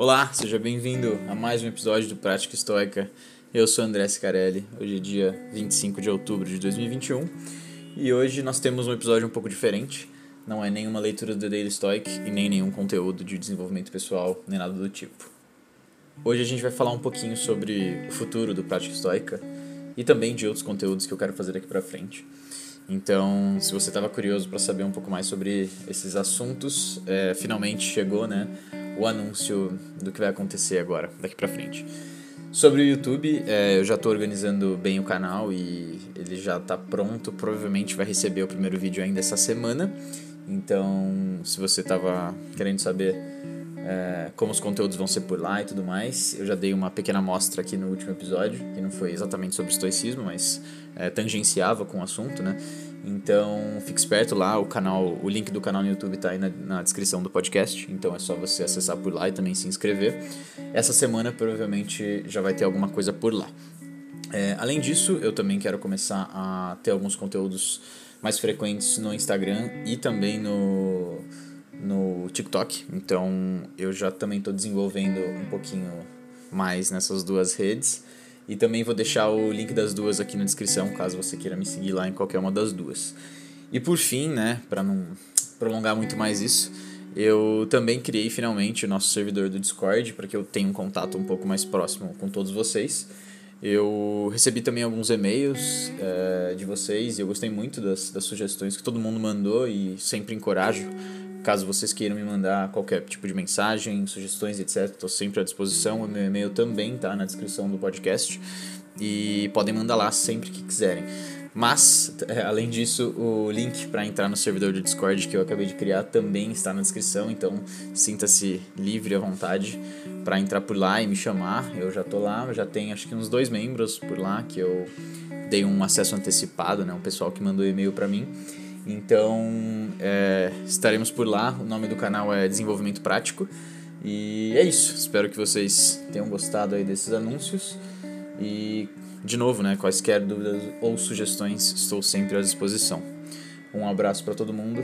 Olá, seja bem-vindo a mais um episódio do Prática Estoica. Eu sou André Scarelli, hoje é dia 25 de outubro de 2021 e hoje nós temos um episódio um pouco diferente. Não é nenhuma leitura do Daily Stoic e nem nenhum conteúdo de desenvolvimento pessoal, nem nada do tipo. Hoje a gente vai falar um pouquinho sobre o futuro do Prática Estoica e também de outros conteúdos que eu quero fazer aqui pra frente. Então, se você estava curioso para saber um pouco mais sobre esses assuntos, é, finalmente chegou, né, o anúncio do que vai acontecer agora, daqui para frente. Sobre o YouTube, é, eu já estou organizando bem o canal e ele já está pronto. Provavelmente vai receber o primeiro vídeo ainda essa semana. Então, se você estava querendo saber é, como os conteúdos vão ser por lá e tudo mais. Eu já dei uma pequena amostra aqui no último episódio, que não foi exatamente sobre estoicismo, mas é, tangenciava com o assunto, né? Então, fique esperto lá, o canal, o link do canal no YouTube está aí na, na, descrição do podcast, então é só você acessar por lá e também se inscrever. Essa semana provavelmente já vai ter alguma coisa por lá. É, além disso, eu também quero começar a ter alguns conteúdos mais frequentes no Instagram e também no no TikTok. Então eu já também estou desenvolvendo um pouquinho mais nessas duas redes. E também vou deixar o link das duas aqui na descrição, caso você queira me seguir lá em qualquer uma das duas. E por fim, né, para não prolongar muito mais isso, eu também criei finalmente o nosso servidor do Discord para que eu tenha um contato um pouco mais próximo com todos vocês. Eu recebi também alguns e-mails é, de vocês e eu gostei muito das, das sugestões que todo mundo mandou e sempre encorajo Caso vocês queiram me mandar qualquer tipo de mensagem, sugestões, etc., estou sempre à disposição. O meu e-mail também está na descrição do podcast e podem mandar lá sempre que quiserem. Mas, é, além disso, o link para entrar no servidor do Discord que eu acabei de criar também está na descrição, então sinta-se livre à vontade para entrar por lá e me chamar. Eu já estou lá, já tenho acho que uns dois membros por lá que eu dei um acesso antecipado, né, um pessoal que mandou e-mail para mim. Então, é, estaremos por lá. O nome do canal é Desenvolvimento Prático. E é isso. Espero que vocês tenham gostado aí desses anúncios. E, de novo, né, quaisquer dúvidas ou sugestões, estou sempre à disposição. Um abraço para todo mundo